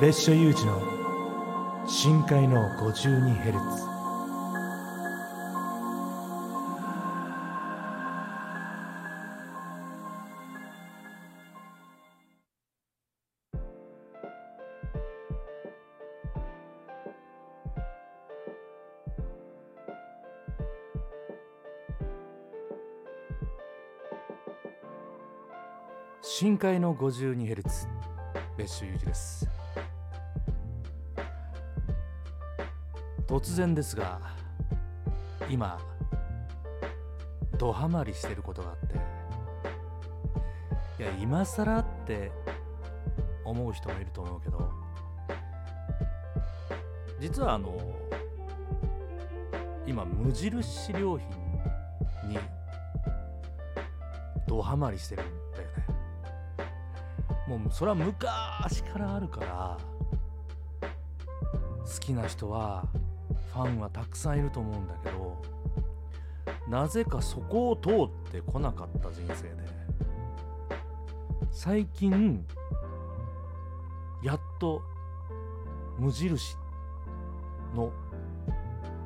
別所有事の深海の 52Hz 深海の 52Hz 別所有事です。突然ですが今ドハマりしてることがあっていや今更って思う人もいると思うけど実はあの今無印良品にドハマりしてるんだよね。もうそれは昔からあるから好きな人はファンはたくさんいると思うんだけどなぜかそこを通ってこなかった人生で最近やっと無印の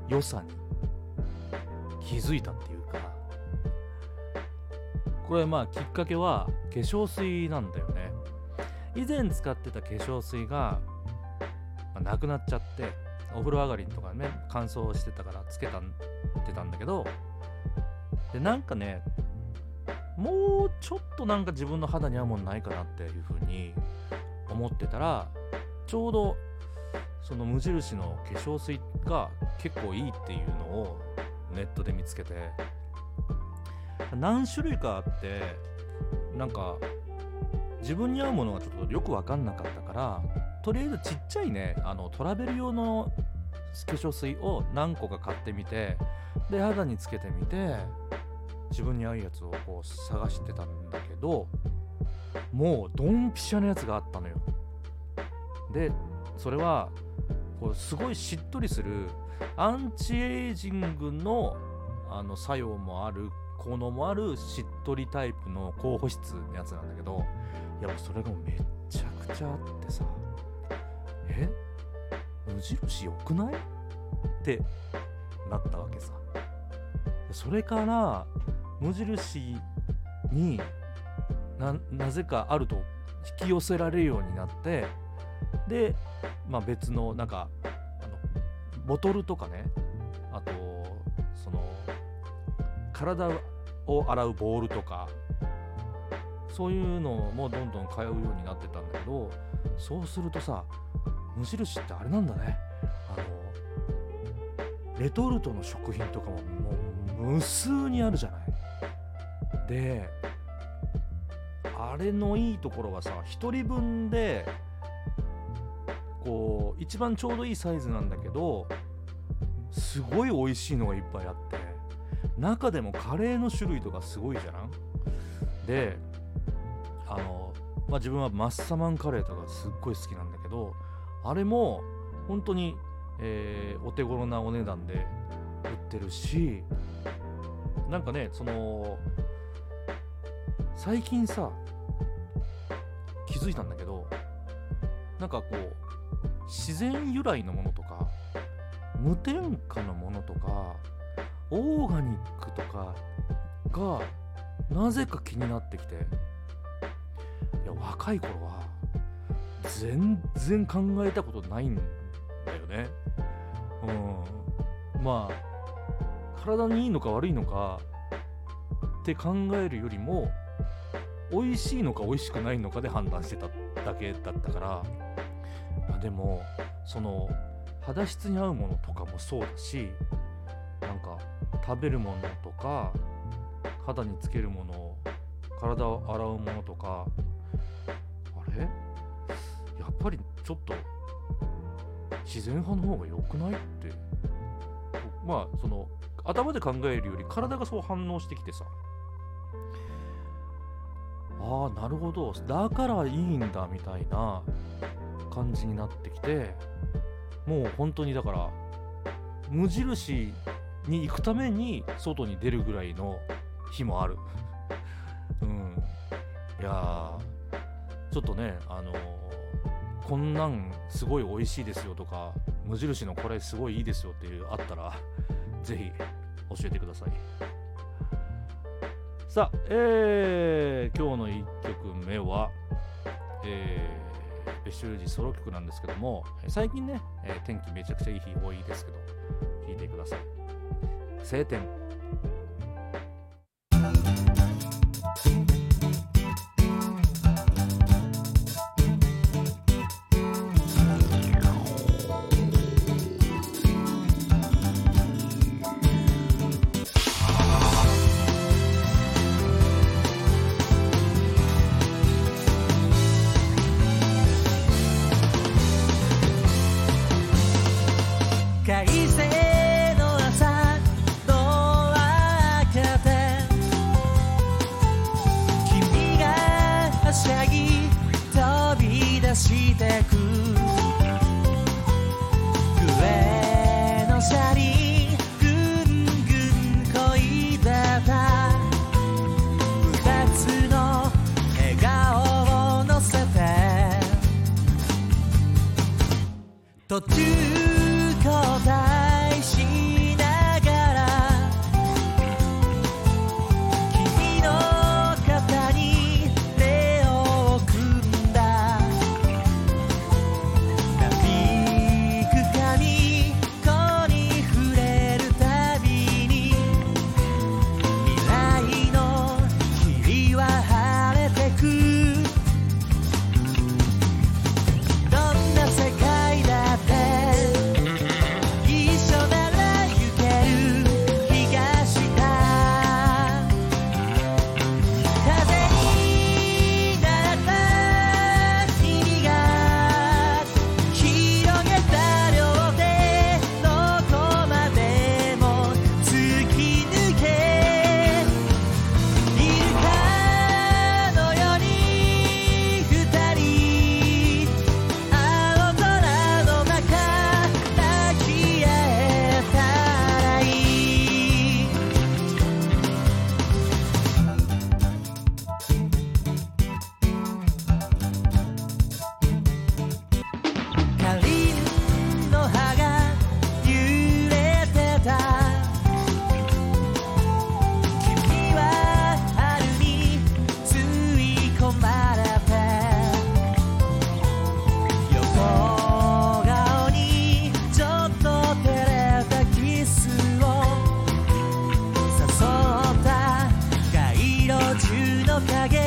良さに気づいたっていうかこれまあきっかけは化粧水なんだよね。以前使ってた化粧水が、なくなっちゃってお風呂上がりとかね乾燥してたからつけたってたんだけどでなんかねもうちょっとなんか自分の肌に合うものないかなっていうふうに思ってたらちょうどその無印の化粧水が結構いいっていうのをネットで見つけて何種類かあってなんか自分に合うものがちょっとよく分かんなかったからとりあえずちっちゃいねあのトラベル用の化粧水を何個か買ってみてで肌につけてみて自分に合うやつをこう探してたんだけどもうドンピシャのやつがあったのよ。でそれはこうすごいしっとりするアンチエイジングのあの作用もある効能もあるしっとりタイプの高保湿のやつなんだけどいやもうそれがめっちゃくちゃあってさ。え？無印良くない？ってなったわけさ。それから無印になぜかあると引き寄せられるようになってで、まあ、別のなんかあのボトルとかねあとその体を洗うボールとかそういうのもどんどん通うようになってたんだけどそうするとさ無印ってあれなんだね。あのレトルトの食品とかももう無数にあるじゃない。であれのいいところがさ1人分でこう一番ちょうどいいサイズなんだけどすごい美味しいのがいっぱいあって中でもカレーの種類とかすごいじゃんであの、まあ、自分はマッサマンカレーとかすっごい好きなんだけどあれも本当に、えー、お手頃なお値段で売ってるしなんかねその最近さ気づいたんだけどなんかこう自然由来のものとか無添加のものとかオーガニックとかがなぜか気になってきていや若い頃は全然考えたことないんだよね。うん。まあ体にいいのか悪いのかって考えるよりも美味しいのか美味しくないのかで判断してただけだったから。まあでもその肌質に合うものとかもそうだしなんか食べるものとか肌につけるもの体を洗うものとかあれ？ちょっと自然派の方が良くないって。まあその頭で考えるより体がそう反応してきてさ。ああなるほど。だからいいんだみたいな感じになってきて。もう本当にだから無印に行くために外に出るぐらいの日もある。うん。いやちょっとねあのー、こんなんすごい美味しいですよとか無印のこれすごいいいですよっていうあったらぜひ教えてください。さあ、えー、今日の1曲目は、えー、ベシュルジソロ曲なんですけども最近ね、えー、天気めちゃくちゃいい日多いですけど聴いてください。晴天。 완벽하게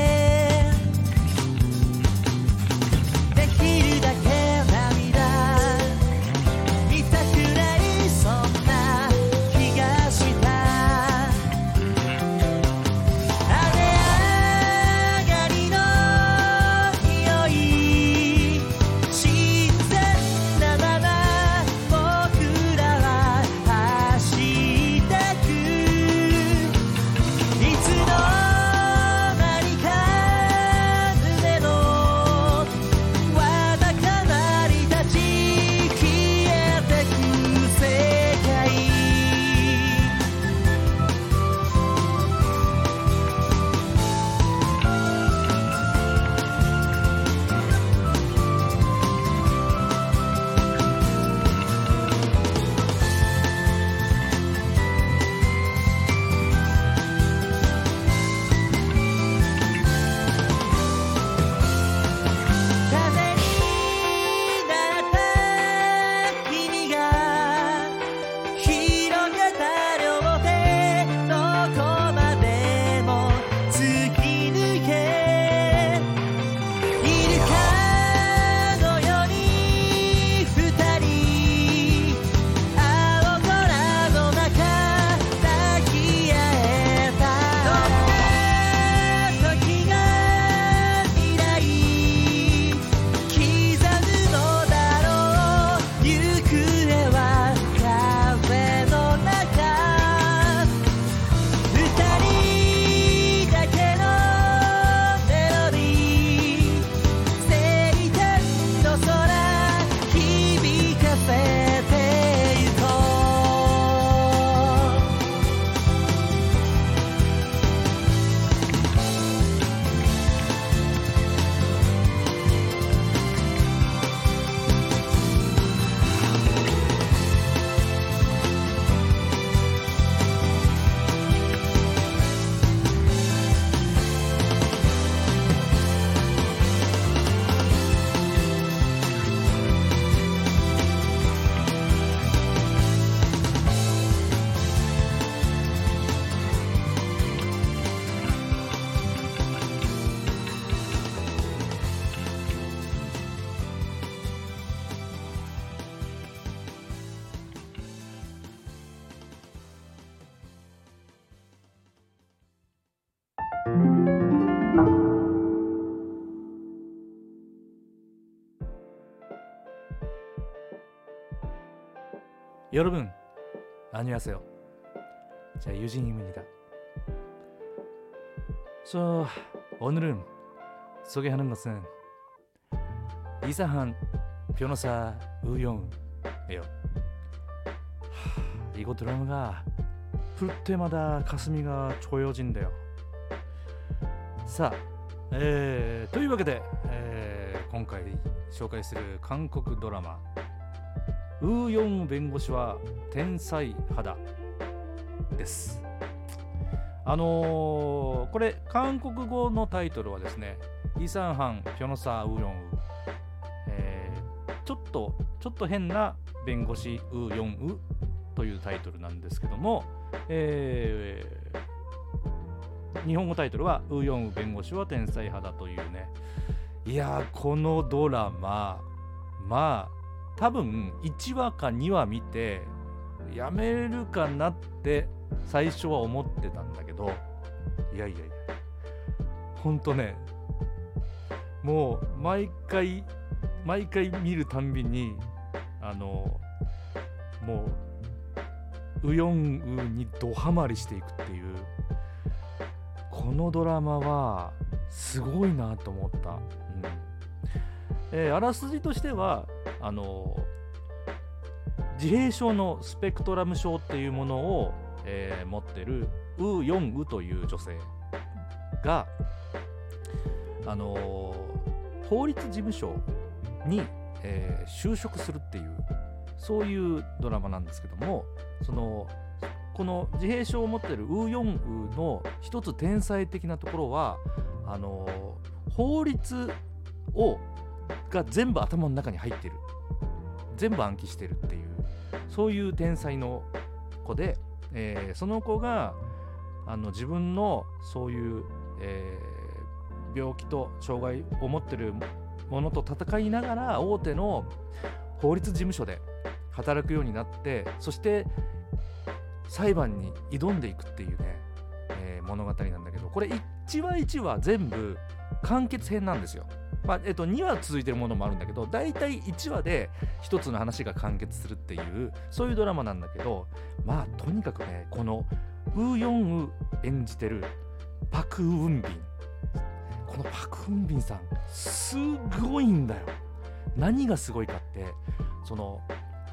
여러분 안녕하세요. 자 유진입니다. 저 오늘은 소개하는 것은 이상한 변호사 우영이에요. 하, 이거 드라마가 볼 때마다 가슴이 조여진대요. さあ、えー、というわけで、えー、今回紹介する韓国ドラマ ウーヨン弁護士は天才肌です。あのー、これ韓国語のタイトルはですねイサンハン・ピョノサ・ウヨンウ、えー、ちょっとちょっと変な弁護士ウヨンウというタイトルなんですけども、えー、日本語タイトルはウヨンウ弁護士は天才派だというね。いやこのドラマまあ多分1話か2話見てやめるかなって最初は思ってたんだけどいやいやいやほんとねもう毎回毎回見るたんびにあのもうウヨンウにドハマりしていくっていうこのドラマはすごいなと思った、うん。えー、あらすじとしてはあの自閉症のスペクトラム症っていうものを、えー、持ってるウ・ヨンウという女性が、あの法律事務所に、えー、就職するっていうそういうドラマなんですけどもそのこの自閉症を持ってるウ・ヨンウの一つ天才的なところはあの法律をが全部頭の中に入ってる。全部暗記してるっていうそういう天才の子で、えー、その子があの自分のそういう、えー、病気と障害を持ってるものと戦いながら大手の法律事務所で働くようになってそして裁判に挑んでいくっていうね、えー、物語なんだけどこれ1話1話全部完結編なんですよ。まあえっと、2話続いてるものもあるんだけど大体1話で1つの話が完結するっていうそういうドラマなんだけどまあとにかくねこのウヨンウ演じてるパク・ウンビン。このパク・ウンビンさんすごいんだよ。何がすごいかってその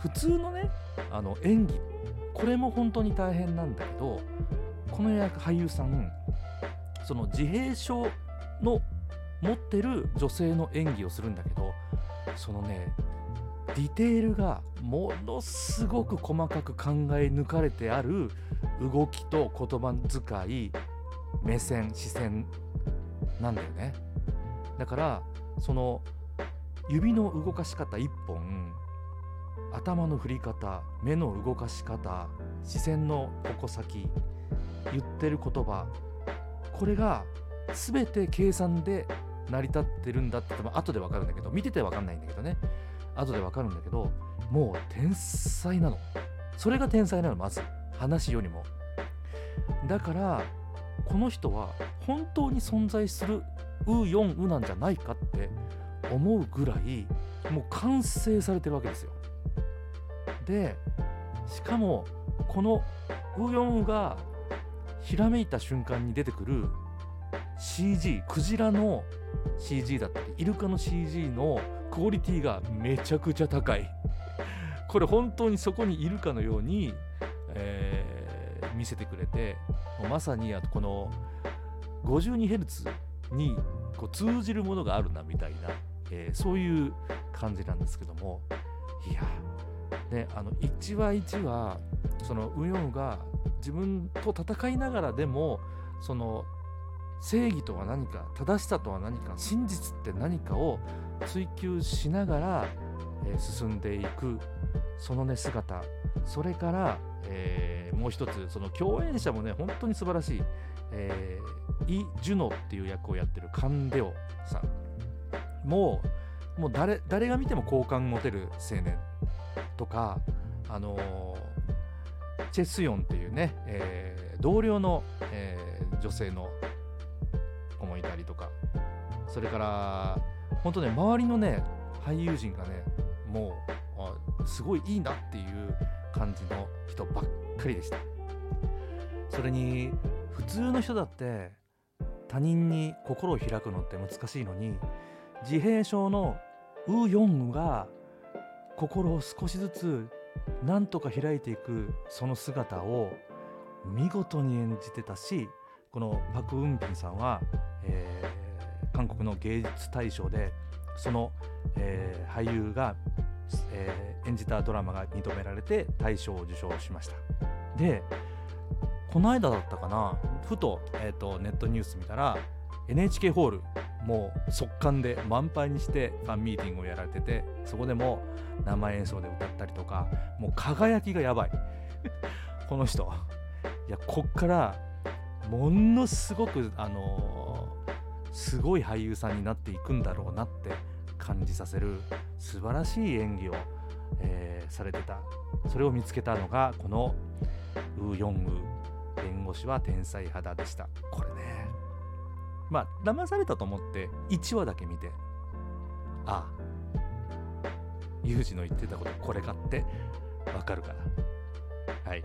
普通のねあの演技これも本当に大変なんだけどこの役俳優さんその自閉症の持ってる女性の演技をするんだけどそのねディテールがものすごく細かく考え抜かれてある動きと言葉遣い目線視線なんだよね。だからその指の動かし方一本頭の振り方目の動かし方視線の矛先言ってる言葉これが全て計算で成り立ってるんだって後でわかるんだけど見ててわかんないんだけどね。後でわかるんだけどもう天才なの。それが天才なのまず。話よりも。だからこの人は本当に存在するウ・ヨンウなんじゃないかって思うぐらいもう完成されてるわけですよ。でしかもこのウ・ヨンウがひらめいた瞬間に出てくる CG クジラの CG だったりイルカの CG のクオリティがめちゃくちゃ高い。これ本当にそこにいるかのように、えー、見せてくれてまさにあとこの 52Hz にこう通じるものがあるなみたいな、えー、そういう感じなんですけども。いやねあの1話1話そのウヨンが自分と戦いながらでもその正義とは何か正しさとは何か真実って何かを追求しながら、えー、進んでいくそのね姿。それから、えー、もう一つその共演者もね本当に素晴らしい、えー、イ・ジュノっていう役をやってるカンデオさん。もうもう誰誰が見ても好感持てる青年とかあのー、チェ・スヨンっていうね、えー、同僚の、えー、女性の子もいたりとか。それから本当ね周りのね俳優陣がねもうすごいいいなっていう感じの人ばっかりでした。それに普通の人だって他人に心を開くのって難しいのに自閉症のウ・ヨンウが心を少しずつなんとか開いていくその姿を見事に演じてたしこのパク・ウンビンさんは、えー、韓国の芸術大賞でその、えー、俳優が、えー、演じたドラマが認められて大賞を受賞しました。でこの間だったかなふと,、えーと、ネットニュース見たら NHK ホールもう速乾で満杯にしてファンミーティングをやられててそこでも生演奏で歌ったりとかもう輝きがやばい。この人。いやこっからものすごくあの、すごい俳優さんになっていくんだろうなって感じさせる素晴らしい演技を、えー、されてた。それを見つけたのがこのウ・ヨンウ弁護士は天才肌でした。これね。まあ騙されたと思って1話だけ見てああユージの言ってたことこれかってわかるからはい。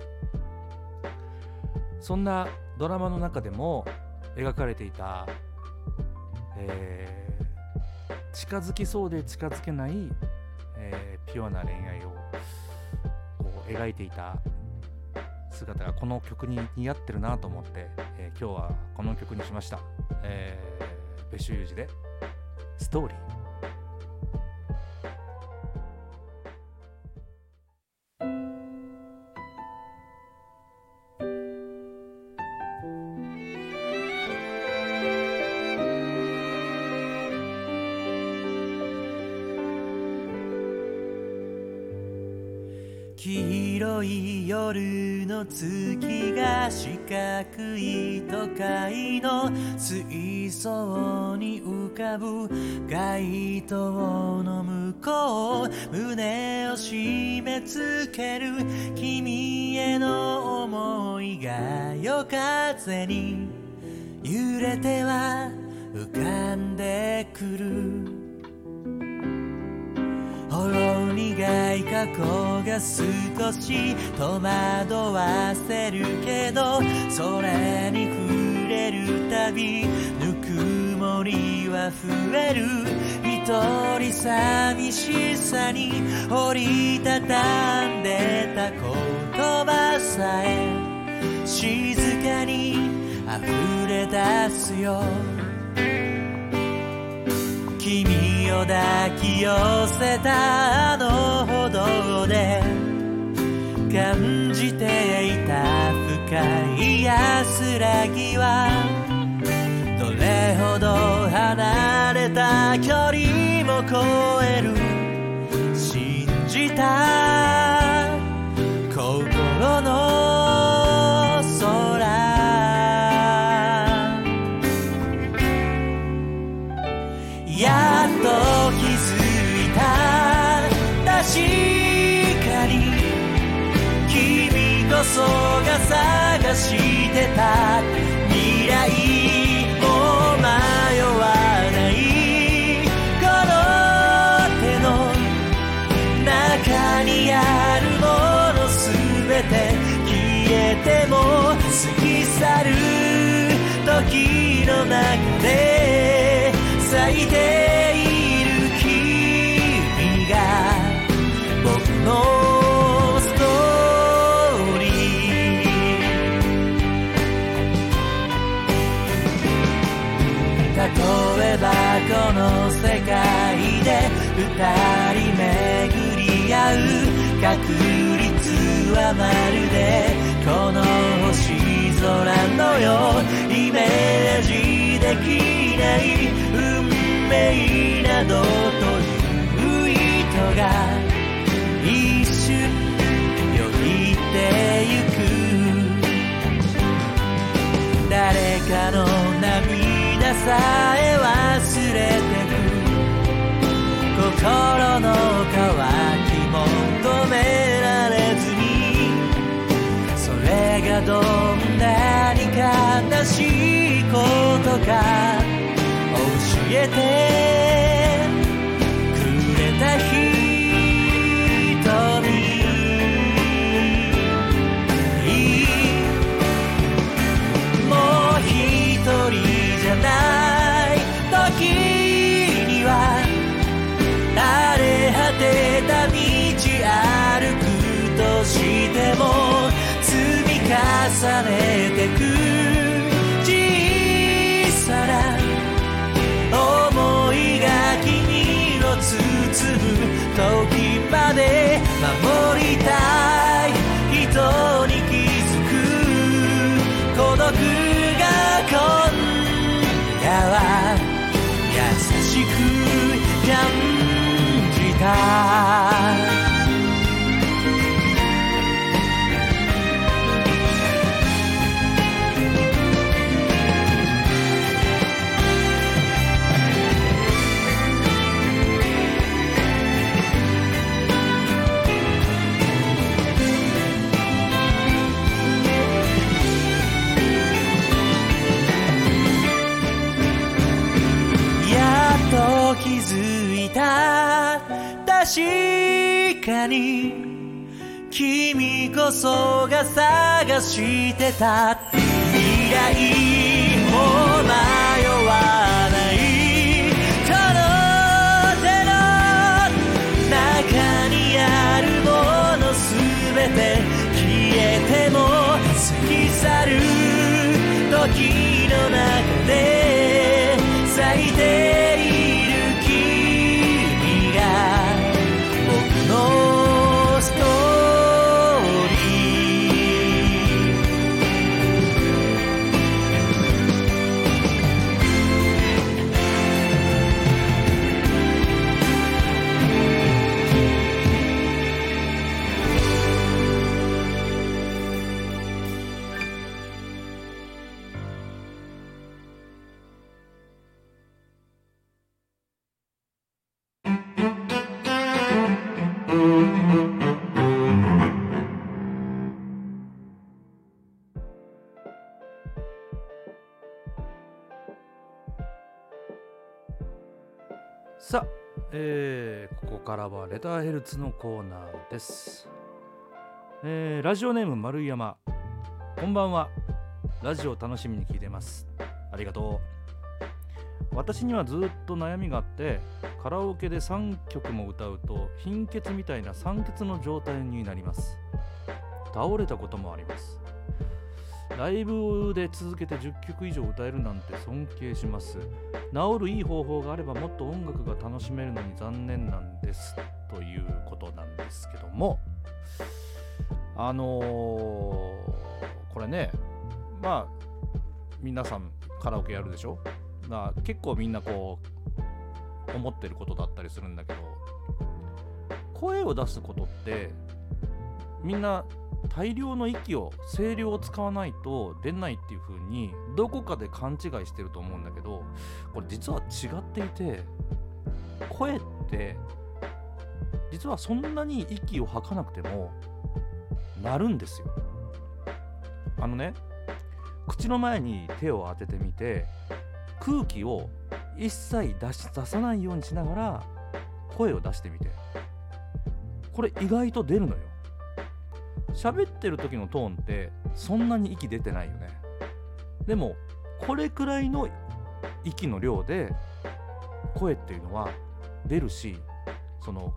そんなドラマの中でも描かれていた、えー、近づきそうで近づけない、えー、ピュアな恋愛をこう描いていた姿がこの曲に似合ってるなと思って、えー、今日はこの曲にしました、えー、別所有事で「ストーリー」黄色い夜の月が四角い都会の水槽に浮かぶ街灯の向こう。胸を締め付ける君への思いが夜風に揺れては浮かんでくる。ろ苦い過去が少し戸惑わせる。けどそれに触れるたびぬくもりは増える。一人寂しさに折りたたんでた言葉さえ。静かに溢れ出すよ。君君を抱き寄せたあの歩道で感じていた深い安らぎはどれほど離れた距離も超える信じた心の君こそが探してた未来も迷わない。この手の中にあるものすべて消えても過ぎ去る時の中で咲いてで二人巡り合う確率はまるでこの星空のよう。イメージできない運命などという糸が一瞬よぎってゆく誰かの涙さえ忘こと教えてくれた人にもう一人じゃない。時には荒れ果てた道歩くとしても積み重ねてく。む時まで守りたい。かに君こそが探してたさあ、えーここからはレターヘルツのコーナーです、えーラジオネーム丸山。こんばんは。ラジオ楽しみに聞いてます。ありがとう。私にはずっと悩みがあってカラオケで3曲も歌うと貧血みたいな酸欠の状態になります。倒れたこともあります。ライブで続けて10曲以上歌えるなんて尊敬します。治るいい方法があればもっと音楽が楽しめるのに残念なんですということなんですけども。あのーこれねまあ皆さんカラオケやるでしょ？まあ結構みんなこう思ってることだったりするんだけど声を出すことってみんな大量の息を声量を使わないと出ないっていう風にどこかで勘違いしてると思うんだけどこれ実は違っていて声って実はそんなに息を吐かなくても鳴るんですよ。あのね口の前に手を当ててみて空気を一切出し出さないようにしながら声を出してみて。これ意外と出るのよ。喋ってる時のトーンってそんなに息出てないよね。でもこれくらいの息の量で声っていうのは出るしその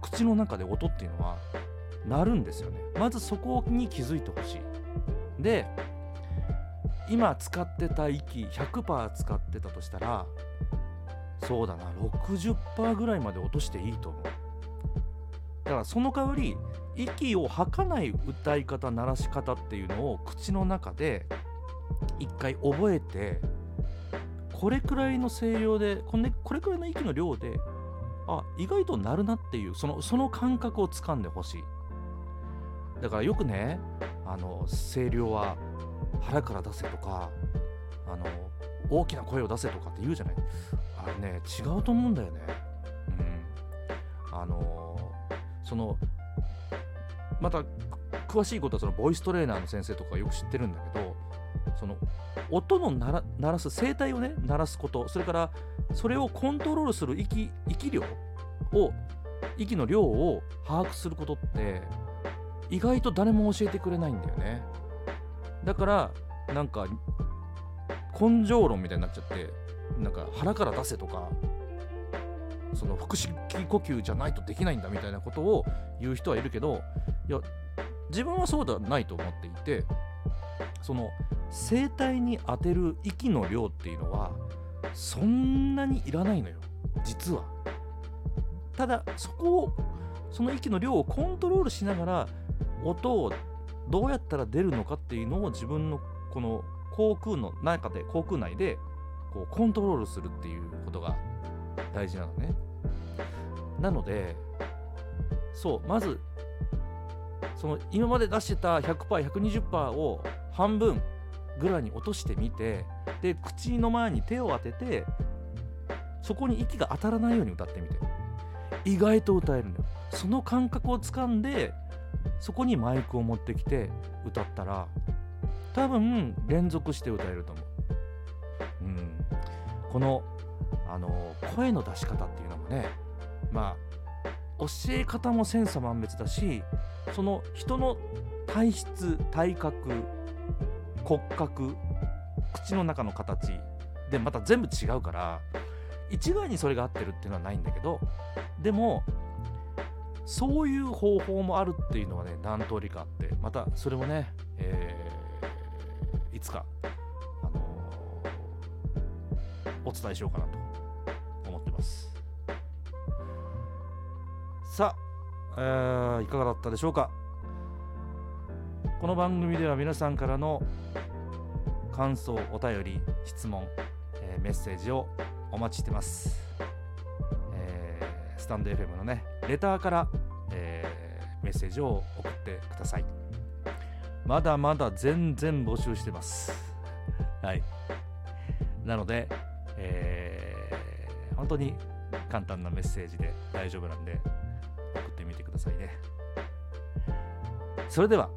口の中で音っていうのは鳴るんですよね。まずそこに気づいてほしい。で今使ってた息100%使ってたとしたらそうだな60%ぐらいまで落としていいと思う。だからその代わり息を吐かない歌い方鳴らし方っていうのを口の中で一回覚えてこれくらいの声量でこれこれくらいの息の量であ意外と鳴るなっていうそのその感覚をつかんでほしい。だからよくねあの声量は腹から出せとかあの大きな声を出せとかって言うじゃない。あれね違うと思うんだよね。うん。あのそのまた詳しいことはそのボイストレーナーの先生とかよく知ってるんだけどその音の鳴らす声帯をね鳴らすことそれからそれをコントロールする息息量を息の量を把握することって意外と誰も教えてくれないんだよね。だからなんか根性論みたいになっちゃってなんか腹から出せとかその腹式呼吸じゃないとできないんだみたいなことを言う人はいるけどいや自分はそうではないと思っていてその声帯に当てる息の量っていうのはそんなにいらないのよ実は。ただそこをその息の量をコントロールしながら音をどうやったら出るのかっていうのを自分のこの口腔の中で口腔内でこうコントロールするっていうことが大事なのね。なのでそうまずその今まで出してた 100%120% を半分ぐらいに落としてみてで口の前に手を当ててそこに息が当たらないように歌ってみて。意外と歌えるんだよ。その感覚をつかんでそこにマイクを持ってきて歌ったら多分連続して歌えると思う。うん。このあの声の出し方っていうのもねまあ教え方も千差万別だしその人の体質体格骨格口の中の形でまた全部違うから一概にそれが合ってるっていうのはないんだけどでもそういう方法もあるっていうのはね何通りかあってまたそれもね、えーいつか、あのーお伝えしようかなと。さあ、えーいかがだったでしょうか？この番組では皆さんからの感想お便り質問、えーメッセージをお待ちしてます、えースタンド FM のねレターから、えーメッセージを送ってください。まだまだ全然募集してます。はい。なので、えー本当に簡単なメッセージで大丈夫なんでさいね。それでは。